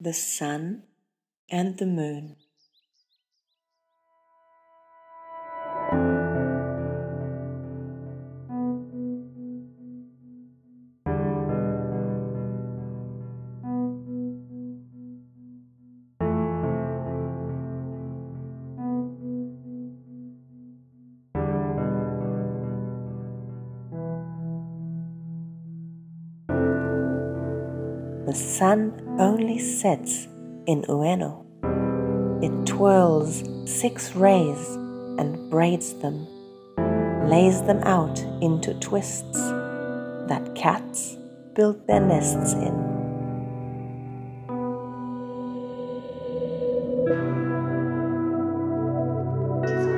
the sun and the moon. The sun only sets in Ueno. It twirls six rays and braids them, lays them out into twists that cats build their nests in.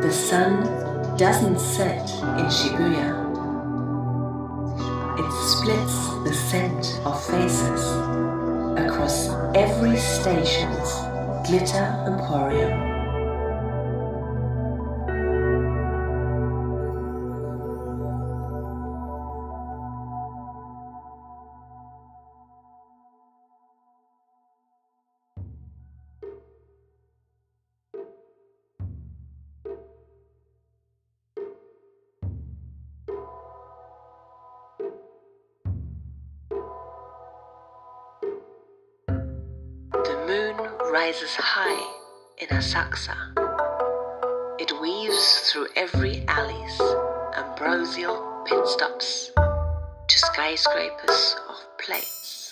The sun doesn't set in Shibuya. It splits the scent of faces across every station's glitter emporium. Rises high in Asakusa. It weaves through every alley's ambrosial pit stops to skyscrapers of plates.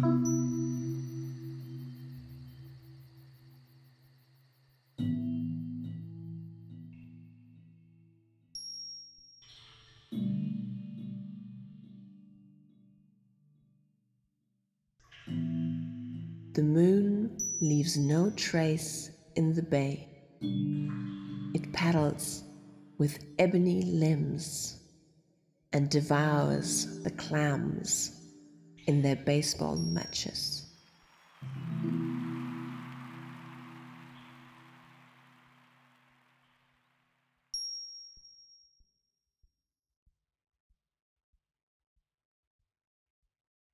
The moon leaves no trace in the bay. It paddles with ebony limbs and devours the clams in their baseball matches.